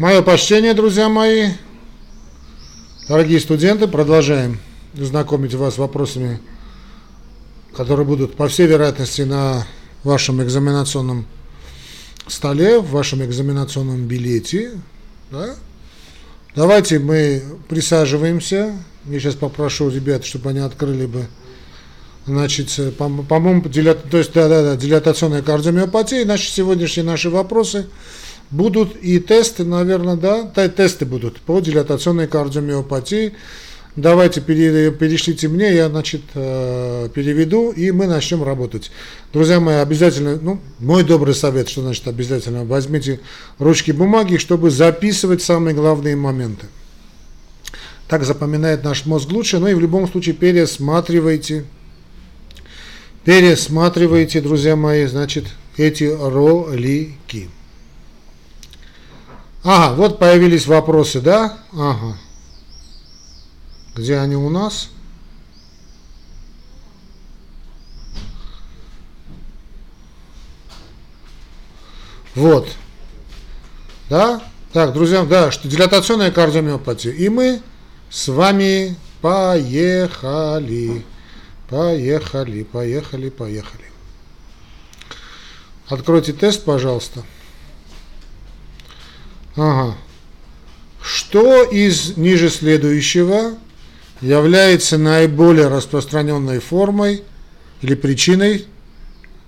Мое почтение, друзья мои. Дорогие студенты, продолжаем знакомить вас с вопросами, которые будут, по всей вероятности, на вашем экзаменационном столе, в вашем экзаменационном билете. Да? Давайте мы присаживаемся. Я сейчас попрошу ребят, чтобы они открыли бы Значит, по-моему, дилат, то есть, да, да, да, дилатационная кардиомиопатия. Значит, сегодняшние наши вопросы будут и тесты, наверное, да, тесты будут по дилатационной кардиомиопатии. Давайте перешлите мне, я, значит, э, переведу, и мы начнем работать. Друзья мои, обязательно, ну, мой добрый совет, что значит обязательно, возьмите ручки бумаги, чтобы записывать самые главные моменты. Так запоминает наш мозг лучше, но и в любом случае пересматривайте пересматривайте, друзья мои, значит, эти ролики. Ага, вот появились вопросы, да? Ага. Где они у нас? Вот. Да? Так, друзья, да, что дилатационная кардиомиопатия. И мы с вами поехали. Поехали, поехали, поехали. Откройте тест, пожалуйста. Ага. Что из ниже следующего является наиболее распространенной формой или причиной,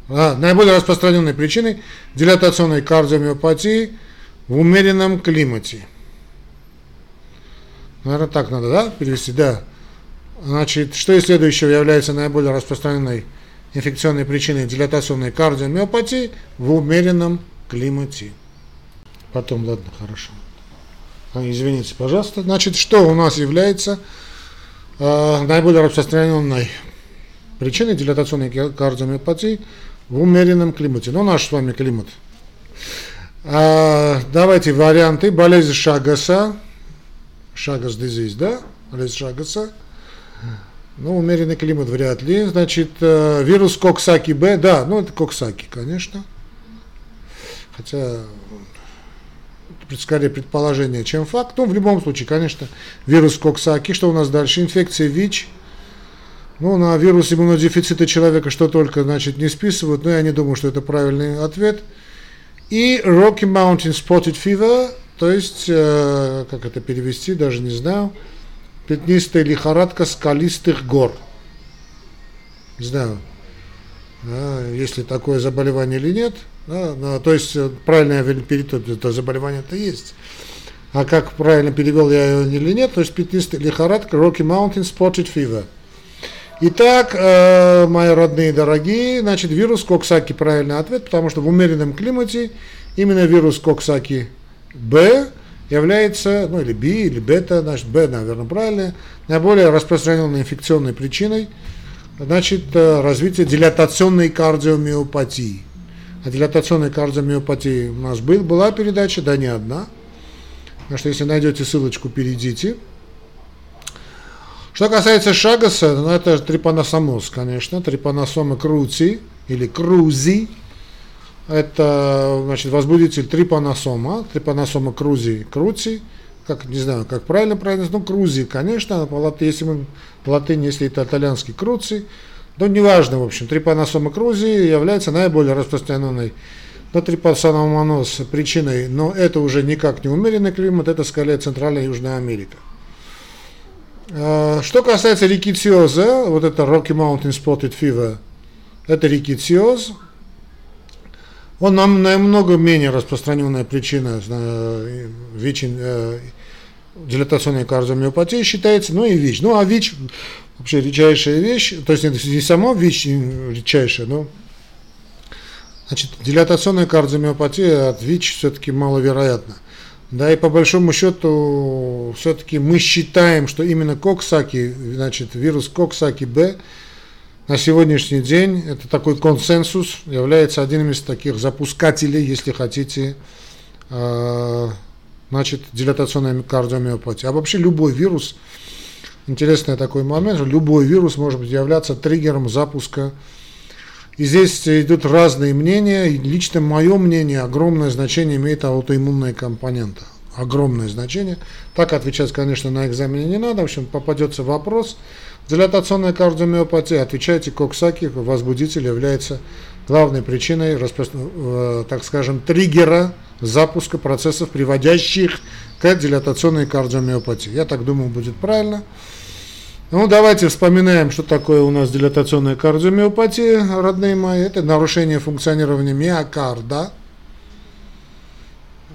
а, наиболее распространенной причиной дилатационной кардиомиопатии в умеренном климате? Наверное, так надо, да, перевести? Да. Значит, что из следующего является наиболее распространенной инфекционной причиной дилатационной кардиомиопатии в умеренном климате? Потом, ладно, хорошо. А, извините, пожалуйста. Значит, что у нас является э, наиболее распространенной причиной дилатационной кардиомиопатии в умеренном климате? Ну, наш с вами климат. А, давайте варианты. Болезнь Шагаса. Шагас дизиз, да? Болезнь Шагаса ну, умеренный климат вряд ли. Значит, э, вирус Коксаки Б, да, ну это Коксаки, конечно. Хотя скорее предположение, чем факт. Ну, в любом случае, конечно, вирус Коксаки. Что у нас дальше? Инфекция ВИЧ. Ну, на вирус иммунодефицита человека что только, значит, не списывают, но я не думаю, что это правильный ответ. И Rocky Mountain Spotted Fever, то есть, э, как это перевести, даже не знаю, пятнистая лихорадка скалистых гор. Не знаю, да, есть такое заболевание или нет. Да, да, то есть э, правильно я перевел, это заболевание-то есть. А как правильно перевел я его или нет, то есть пятнистая лихорадка Rocky Mountain Spotted Fever. Итак, э, мои родные дорогие, значит, вирус Коксаки правильный ответ, потому что в умеренном климате именно вирус Коксаки Б является, ну или B, или бета, значит B, наверное, правильно, наиболее распространенной инфекционной причиной, значит, э, развитие дилатационной кардиомиопатии. А дилатационной кардиомиопатии у нас был, была передача, да не одна. Так что если найдете ссылочку, перейдите. Что касается Шагаса, ну это трипаносомоз, конечно, трипаносома крути или крузи, это, значит, возбудитель трипаносома, трипаносома крузи, крути, как, не знаю, как правильно правильно, ну, крузи, конечно, по латыни, если мы по латыни, если это итальянский круци, но неважно, в общем, трипаносома крузи является наиболее распространенной но трипаносомоноз причиной, но это уже никак не умеренный климат, это скорее Центральная и Южная Америка. А, что касается рикетиоза, вот это Rocky Mountain Spotted Fever, это рикетиоз, он нам намного менее распространенная причина э, ВИЧ, дилатационной кардиомиопатии считается, ну и ВИЧ. Ну а ВИЧ вообще редчайшая вещь, то есть не сама ВИЧ редчайшая, но значит, дилатационная кардиомиопатия от ВИЧ все-таки маловероятна. Да, и по большому счету, все-таки мы считаем, что именно Коксаки, значит, вирус Коксаки-Б на сегодняшний день это такой консенсус, является одним из таких запускателей, если хотите, э, значит, дилатационной кардиомиопатии. А вообще любой вирус, интересный такой момент, любой вирус может являться триггером запуска. И здесь идут разные мнения, и лично мое мнение, огромное значение имеет аутоиммунная компонента. огромное значение. Так отвечать, конечно, на экзамене не надо. В общем, попадется вопрос. Дилатационная кардиомиопатия, отвечайте, коксаки, возбудитель является главной причиной, э, так скажем, триггера запуска процессов, приводящих к дилатационной кардиомиопатии. Я так думаю, будет правильно. Ну, давайте вспоминаем, что такое у нас дилатационная кардиомиопатия, родные мои. Это нарушение функционирования миокарда,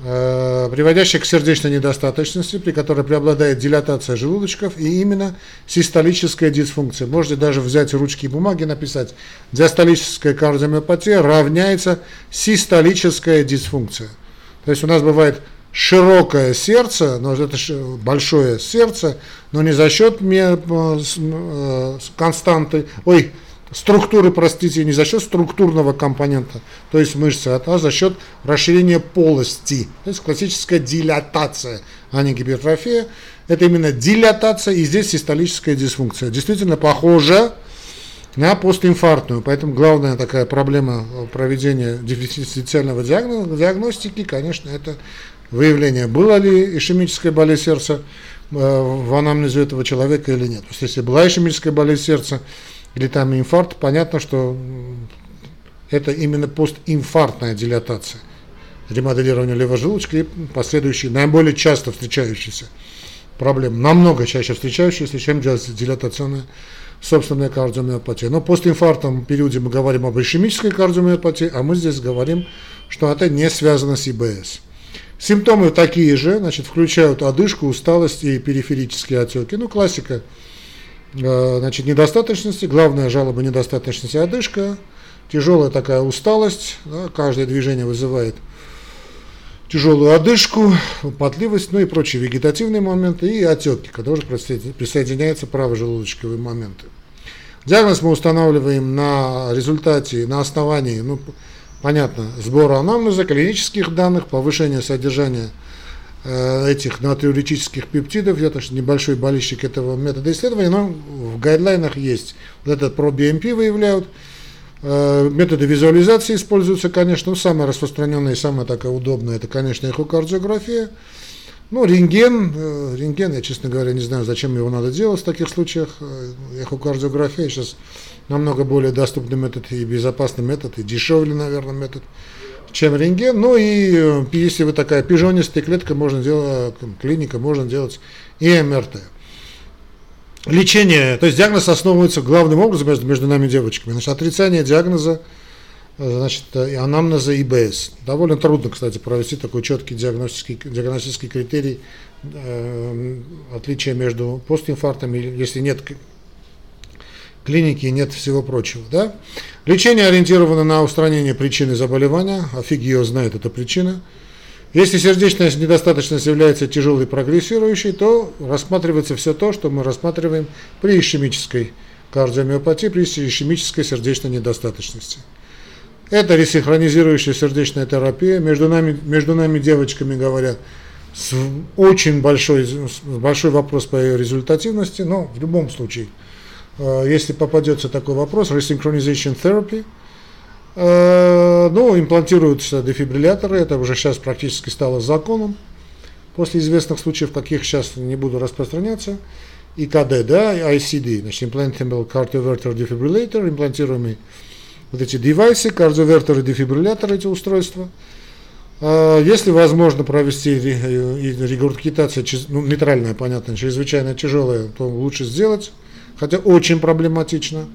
э, приводящее к сердечной недостаточности, при которой преобладает дилатация желудочков и именно систолическая дисфункция. Можете даже взять ручки и бумаги написать. Диастолическая кардиомиопатия равняется систолическая дисфункция. То есть у нас бывает широкое сердце, но это большое сердце, но не за счет э, э, константы, ой, структуры, простите, не за счет структурного компонента, то есть мышцы, а за счет расширения полости. То есть классическая дилатация, а не гипертрофия. Это именно дилатация и здесь систолическая дисфункция. Действительно похоже на постинфарктную. Поэтому главная такая проблема проведения дифференциального диагностики, конечно, это выявление, была ли ишемическая болезнь сердца э, в анамнезе этого человека или нет. То есть, если была ишемическая болезнь сердца или там инфаркт, понятно, что это именно постинфарктная дилатация, ремоделирование левого желудочка и последующие, наиболее часто встречающиеся проблемы, намного чаще встречающиеся, чем дилатационная собственная кардиомиопатия. Но постинфарктном периоде мы говорим об ишемической кардиомиопатии, а мы здесь говорим, что это не связано с ИБС. Симптомы такие же, значит, включают одышку, усталость и периферические отеки. Ну, классика, значит, недостаточности, главная жалоба недостаточности одышка, тяжелая такая усталость, да, каждое движение вызывает тяжелую одышку, потливость, ну и прочие вегетативные моменты, и отеки, когда уже присоединяются правожелудочковые моменты. Диагноз мы устанавливаем на результате, на основании, ну, понятно, сбора анамнеза, клинических данных, повышения содержания э, этих натриуретических пептидов. Я тоже небольшой болельщик этого метода исследования, но в гайдлайнах есть. Вот этот ProBMP выявляют. Э, методы визуализации используются, конечно, но самая распространенная и самая такая удобная, это, конечно, эхокардиография. Ну, рентген, э, рентген, я, честно говоря, не знаю, зачем его надо делать в таких случаях. Э, эхокардиография сейчас намного более доступный метод и безопасный метод, и дешевле, наверное, метод, чем рентген. Ну и э, если вы такая пижонистая клетка, можно делать, клиника, можно делать и МРТ. Лечение, то есть диагноз основывается главным образом между, между нами девочками. Значит, отрицание диагноза значит, и анамнеза ИБС. Довольно трудно, кстати, провести такой четкий диагностический, диагностический критерий э, отличия между постинфарктом, если нет клиники и нет всего прочего. Да? Лечение ориентировано на устранение причины заболевания, а ее знает, эта причина. Если сердечная недостаточность является тяжелой прогрессирующей, то рассматривается все то, что мы рассматриваем при ишемической кардиомиопатии, при ишемической сердечной недостаточности. Это ресинхронизирующая сердечная терапия. Между нами, между нами девочками говорят, с очень большой, большой вопрос по ее результативности, но в любом случае, если попадется такой вопрос, resynchronization therapy, э, ну, имплантируются дефибрилляторы, это уже сейчас практически стало законом, после известных случаев, каких сейчас не буду распространяться, ИКД, да, ICD, значит, implantable cardioverter defibrillator, имплантируемый вот эти девайсы, кардиовертеры, дефибрилляторы, эти устройства. А, если возможно провести регургитация, ну, нейтральная, понятно, чрезвычайно тяжелая, то лучше сделать, хотя очень проблематично.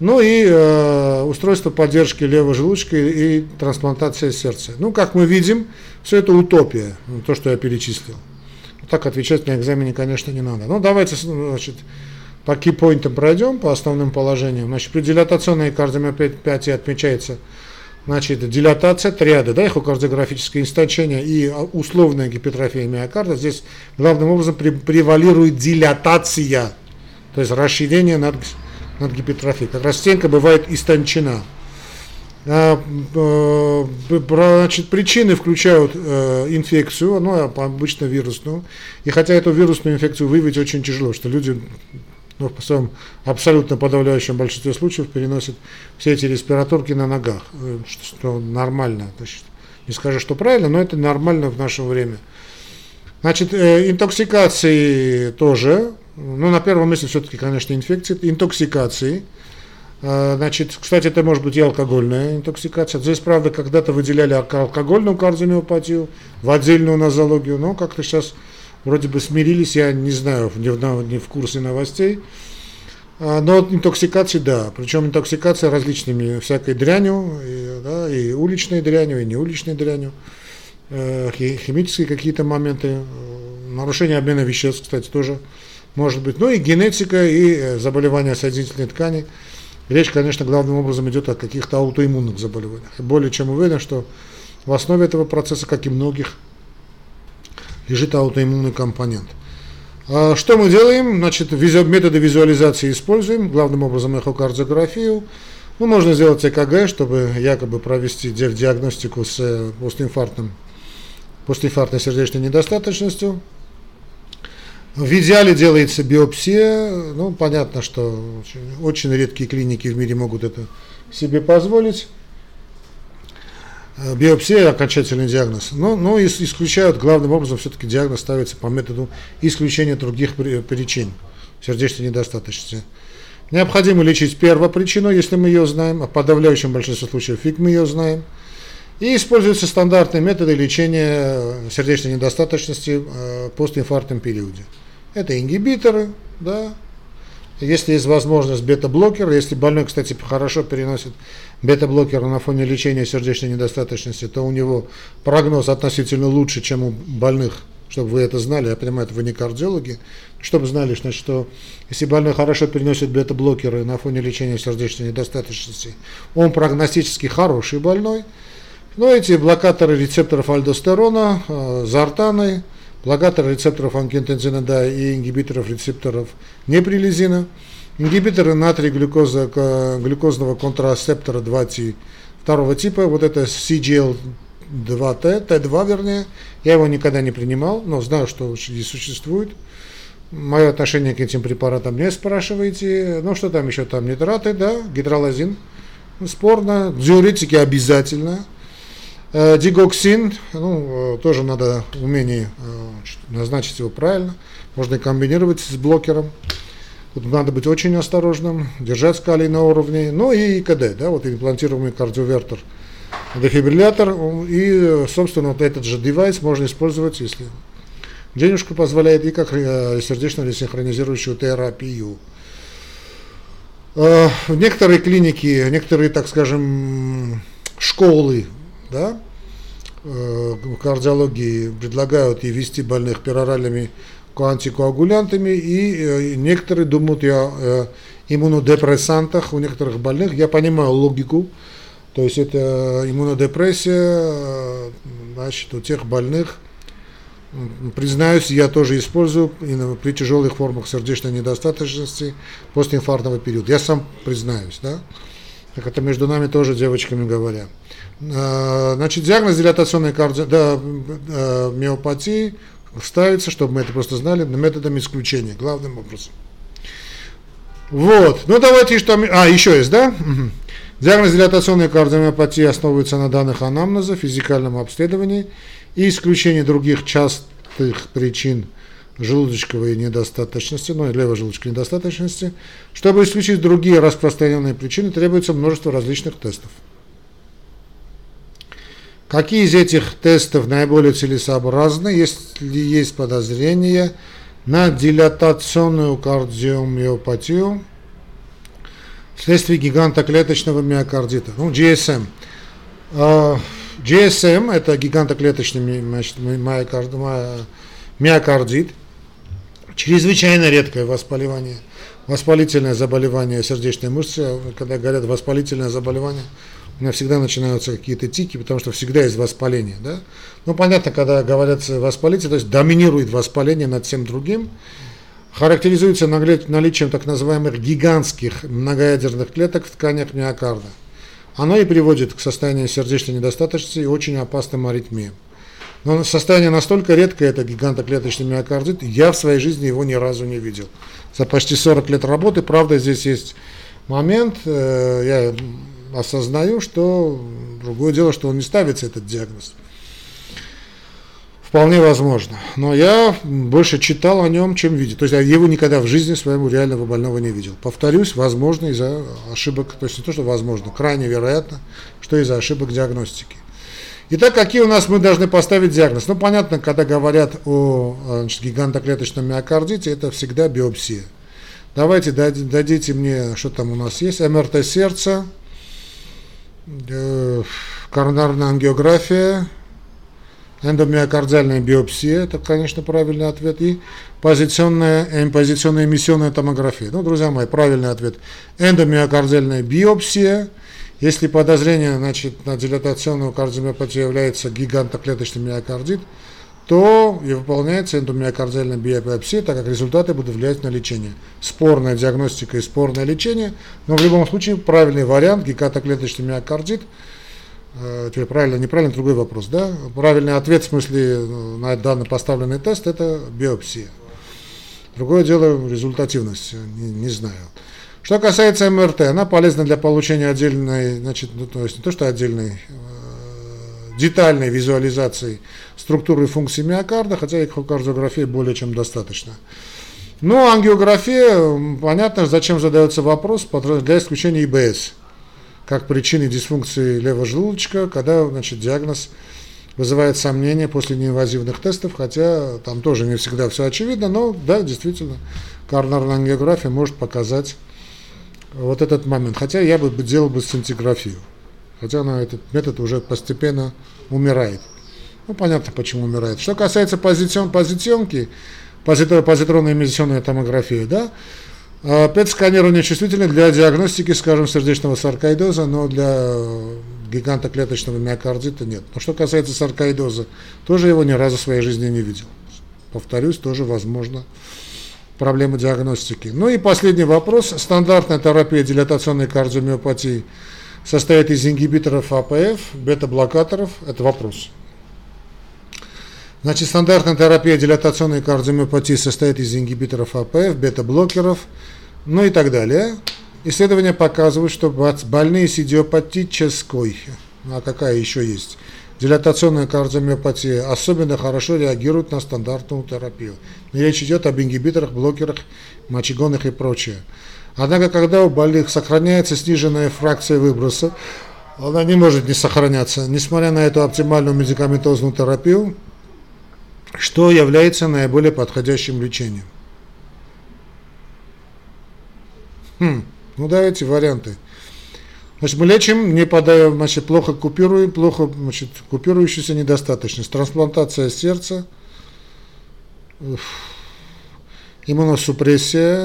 Ну и э, устройство поддержки левого желудочка и, трансплантация сердца. Ну, как мы видим, все это утопия, то, что я перечислил. Так отвечать на экзамене, конечно, не надо. Ну, давайте, значит, по кипоинтам пройдем, по основным положениям. Значит, при дилатационной кардиомиопатии отмечается значит, дилатация, триады, да, эхокардиографическое истончение и условная гипертрофия миокарда. Здесь главным образом превалирует дилатация, то есть расширение над, над гипертрофией. Как раз стенка бывает истончена. А, э, значит, причины включают э, инфекцию, ну, обычно вирусную. И хотя эту вирусную инфекцию выявить очень тяжело, что люди но в своем абсолютно подавляющем большинстве случаев переносит все эти респираторки на ногах, что, что нормально. Значит, не скажу, что правильно, но это нормально в наше время. Значит, э, интоксикации тоже, ну, на первом месте все-таки, конечно, инфекции, интоксикации. Э, значит, кстати, это может быть и алкогольная интоксикация. Здесь, правда, когда-то выделяли алкогольную кардиомиопатию в отдельную нозологию, но как-то сейчас вроде бы смирились, я не знаю, не в, не в курсе новостей. А, но интоксикации, да, причем интоксикация различными всякой дрянью, и, да, и уличной дрянью, и не уличной дрянью, э, химические какие-то моменты, э, нарушение обмена веществ, кстати, тоже может быть. Ну и генетика, и э, заболевания соединительной ткани. Речь, конечно, главным образом идет о каких-то аутоиммунных заболеваниях. Более чем уверен, что в основе этого процесса, как и многих, лежит аутоиммунный компонент. А что мы делаем? Значит, методы визуализации используем, главным образом эхокардиографию. Ну, можно сделать ЭКГ, чтобы якобы провести диагностику с э, постинфарктным, постинфарктной сердечной недостаточностью. В идеале делается биопсия. Ну, понятно, что очень, очень редкие клиники в мире могут это себе позволить. Э, биопсия – окончательный диагноз. Но, но исключают, главным образом, все-таки диагноз ставится по методу исключения других причин сердечной недостаточности. Необходимо лечить первопричину, если мы ее знаем, а в подавляющем большинстве случаев фиг мы ее знаем. И используются стандартные методы лечения сердечной недостаточности э, постинфарктном периоде. Это ингибиторы, да, если есть возможность бета-блокер, если больной, кстати, хорошо переносит бета-блокер на фоне лечения сердечной недостаточности, то у него прогноз относительно лучше, чем у больных, чтобы вы это знали, я понимаю, это вы не кардиологи, чтобы знали, значит, что если больной хорошо переносит бета-блокеры на фоне лечения сердечной недостаточности, он прогностически хороший больной, но эти блокаторы рецепторов альдостерона, э, зартаны, блокаторы рецепторов ангиотензина да, и ингибиторов рецепторов неприлизина, ингибиторы натрий глюкоза, глюкозного контрацептора 2T второго типа, вот это CGL2T, T2 вернее, я его никогда не принимал, но знаю, что здесь существует. Мое отношение к этим препаратам не спрашивайте. Ну, что там еще? Там нитраты, да, гидролазин, спорно, диуретики обязательно. Э, дигоксин, ну, э, тоже надо умение э, назначить его правильно. Можно и комбинировать с блокером. Тут надо быть очень осторожным, держать калий на уровне. Ну и КД, да, вот имплантируемый кардиовертер, дефибриллятор. И, собственно, вот этот же девайс можно использовать, если денежка позволяет, и как сердечно-ресинхронизирующую терапию. Некоторые клиники, некоторые, так скажем, школы да, э, в кардиологии предлагают и вести больных пероральными антикоагулянтами, и э, некоторые думают о э, иммунодепрессантах у некоторых больных. Я понимаю логику, то есть это иммунодепрессия, значит, у тех больных, признаюсь, я тоже использую при тяжелых формах сердечной недостаточности после инфарктного периода. Я сам признаюсь, да. Так это между нами тоже девочками говоря. Э, значит, диагноз дилатационной карди... да, э, миопатии ставится, чтобы мы это просто знали, методом исключения, главным образом. Вот. Ну, давайте что... А, еще есть, да? Диагноз дилатационной кардиомиопатии основывается на данных анамнеза, физикальном обследовании и исключении других частых причин желудочковой недостаточности, ну и левожелудочковой недостаточности. Чтобы исключить другие распространенные причины, требуется множество различных тестов. Какие из этих тестов наиболее целесообразны, если есть подозрение на дилатационную кардиомиопатию вследствие гигантоклеточного миокардита, ну, GSM. GSM – это гигантоклеточный миокардит, чрезвычайно редкое воспаление, воспалительное заболевание сердечной мышцы, когда говорят воспалительное заболевание – у меня всегда начинаются какие-то тики, потому что всегда есть воспаление. Да? Ну, понятно, когда говорят воспаление, то есть доминирует воспаление над всем другим, характеризуется наличием так называемых гигантских многоядерных клеток в тканях миокарда. Оно и приводит к состоянию сердечной недостаточности и очень опасным аритмиям. Но состояние настолько редкое, это гигантоклеточный миокардит, я в своей жизни его ни разу не видел. За почти 40 лет работы, правда, здесь есть момент, э, я осознаю, что другое дело, что он не ставится, этот диагноз. Вполне возможно. Но я больше читал о нем, чем видел. То есть я его никогда в жизни своему реального больного не видел. Повторюсь, возможно, из-за ошибок, то есть не то, что возможно, крайне вероятно, что из-за ошибок диагностики. Итак, какие у нас мы должны поставить диагноз? Ну, понятно, когда говорят о значит, гигантоклеточном миокардите, это всегда биопсия. Давайте дадите мне, что там у нас есть, МРТ сердца, э, коронарная ангиография, эндомиокардиальная биопсия, это, конечно, правильный ответ, и позиционная, э, позиционная эмиссионная томография. Ну, друзья мои, правильный ответ. Эндомиокардиальная биопсия – если подозрение значит, на дилатационную кардиомиопатию является гигантоклеточный миокардит, то и выполняется эндомиокардиальная биопсия, так как результаты будут влиять на лечение. Спорная диагностика и спорное лечение, но в любом случае правильный вариант гигантоклеточный миокардит. Э, теперь правильно, неправильно, другой вопрос. Да? Правильный ответ в смысле э, на данный поставленный тест – это биопсия. Другое дело результативность, не, не знаю. Что касается МРТ, она полезна для получения отдельной, значит, ну, то есть не то, что отдельной, э, детальной визуализации структуры и функций миокарда, хотя эхокардиографии более чем достаточно. Но ангиография, понятно, зачем задается вопрос, для исключения ИБС, как причины дисфункции левого желудочка, когда значит, диагноз вызывает сомнения после неинвазивных тестов, хотя там тоже не всегда все очевидно, но да, действительно, коронарная ангиография может показать вот этот момент. Хотя я бы делал бы сцинтиграфию. Хотя она, этот метод уже постепенно умирает. Ну, понятно, почему умирает. Что касается позицион, позиционки, позитронной эмиссионной томографии, да, а, ПЭТ-сканирование чувствительно для диагностики, скажем, сердечного саркоидоза, но для гигантоклеточного миокардита нет. Но что касается саркоидоза, тоже его ни разу в своей жизни не видел. Повторюсь, тоже возможно проблемы диагностики. Ну и последний вопрос. Стандартная терапия дилатационной кардиомиопатии состоит из ингибиторов АПФ, бета-блокаторов. Это вопрос. Значит, стандартная терапия дилатационной кардиомиопатии состоит из ингибиторов АПФ, бета-блокеров, ну и так далее. Исследования показывают, что больные с идиопатической, а какая еще есть, дилатационная кардиомиопатия особенно хорошо реагирует на стандартную терапию. Речь идет об ингибиторах, блокерах, мочегонных и прочее. Однако, когда у больных сохраняется сниженная фракция выброса, она не может не сохраняться, несмотря на эту оптимальную медикаментозную терапию, что является наиболее подходящим лечением. Хм, ну давайте варианты. Значит, мы лечим, не подаем, значит, плохо купируем, плохо, значит, купирующуюся недостаточность. Трансплантация сердца, иммуносупрессия,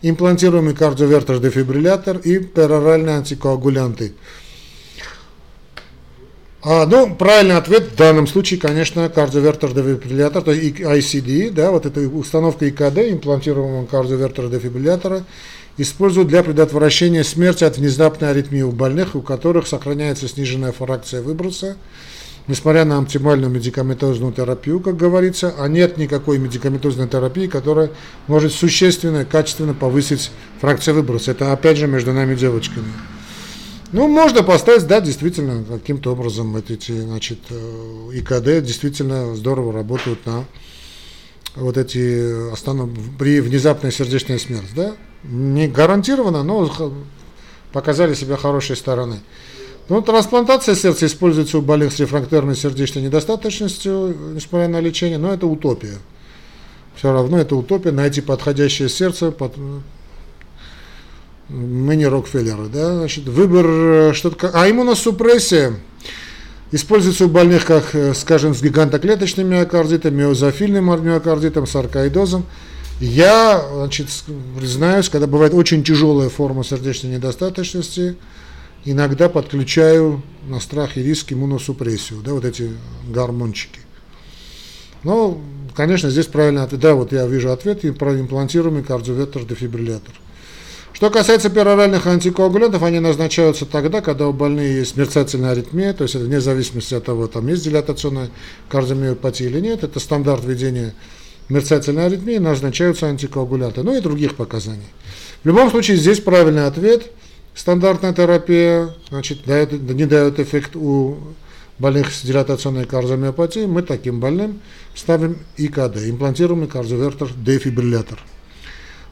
имплантируемый кардиовертер-дефибриллятор и пероральные антикоагулянты. А, ну, правильный ответ в данном случае, конечно, кардиовертер дефибриллятор, то есть ICD, да, вот эта установка ИКД, имплантируемого кардиовертера дефибриллятора, используют для предотвращения смерти от внезапной аритмии у больных, у которых сохраняется сниженная фракция выброса, несмотря на оптимальную медикаментозную терапию, как говорится, а нет никакой медикаментозной терапии, которая может существенно, качественно повысить фракцию выброса. Это опять же между нами девочками. Ну, можно поставить, да, действительно, каким-то образом эти, значит, э, ИКД действительно здорово работают на вот эти останов... при внезапной сердечной смерти, да. Не гарантированно, но показали себя хорошей стороны. Ну, трансплантация сердца используется у больных с рефрактерной сердечной недостаточностью, несмотря на лечение, но это утопия. Все равно это утопия, найти подходящее сердце, под, мы не Рокфеллеры, да, значит, выбор что-то, а иммуносупрессия используется у больных, как, скажем, с гигантоклеточным миокардитом, миозофильным миокардитом, саркоидозом. Я, значит, признаюсь, когда бывает очень тяжелая форма сердечной недостаточности, иногда подключаю на страх и риск иммуносупрессию, да, вот эти гормончики. Ну, конечно, здесь правильно ответ. Да, вот я вижу ответ, про имплантируемый кардиовертер дефибриллятор. Что касается пероральных антикоагулянтов, они назначаются тогда, когда у больных есть мерцательная аритмия, то есть это вне зависимости от того, там есть дилатационная кардиомиопатия или нет, это стандарт ведения мерцательной аритмии, назначаются антикоагулянты, ну и других показаний. В любом случае, здесь правильный ответ стандартная терапия, значит, дает, не дает эффект у больных с дилатационной кардиомиопатией, мы таким больным ставим ИКД, имплантируемый кардиовертер дефибриллятор.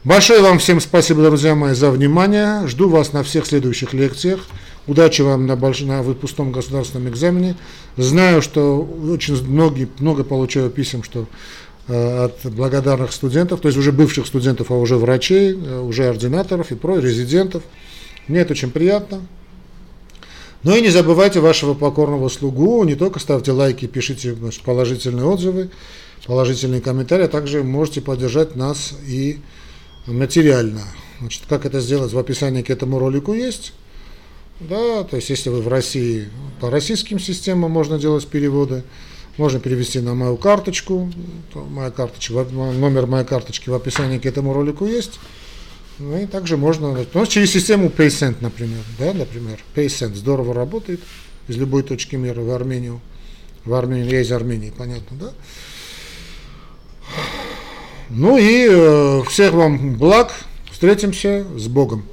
Большое вам всем спасибо, друзья мои, за внимание. Жду вас на всех следующих лекциях. Удачи вам на, больш... на выпускном государственном экзамене. Знаю, что очень многие, много получаю писем, что э, от благодарных студентов, то есть уже бывших студентов, а уже врачей, э, уже ординаторов и про резидентов. Мне это очень приятно. Ну и не забывайте вашего покорного слугу, не только ставьте лайки, пишите значит, положительные отзывы, положительные комментарии, а также можете поддержать нас и материально. Значит, как это сделать, в описании к этому ролику есть. Да, то есть если вы в России, по российским системам можно делать переводы, можно перевести на мою карточку, моя карточка, номер моей карточки в описании к этому ролику есть. Ну и также можно, ну, через систему PaySend, например, да, например, PaySend здорово работает из любой точки мира в Армению, в Армению, я из Армении, понятно, да. Ну и э, всех вам благ, встретимся с Богом.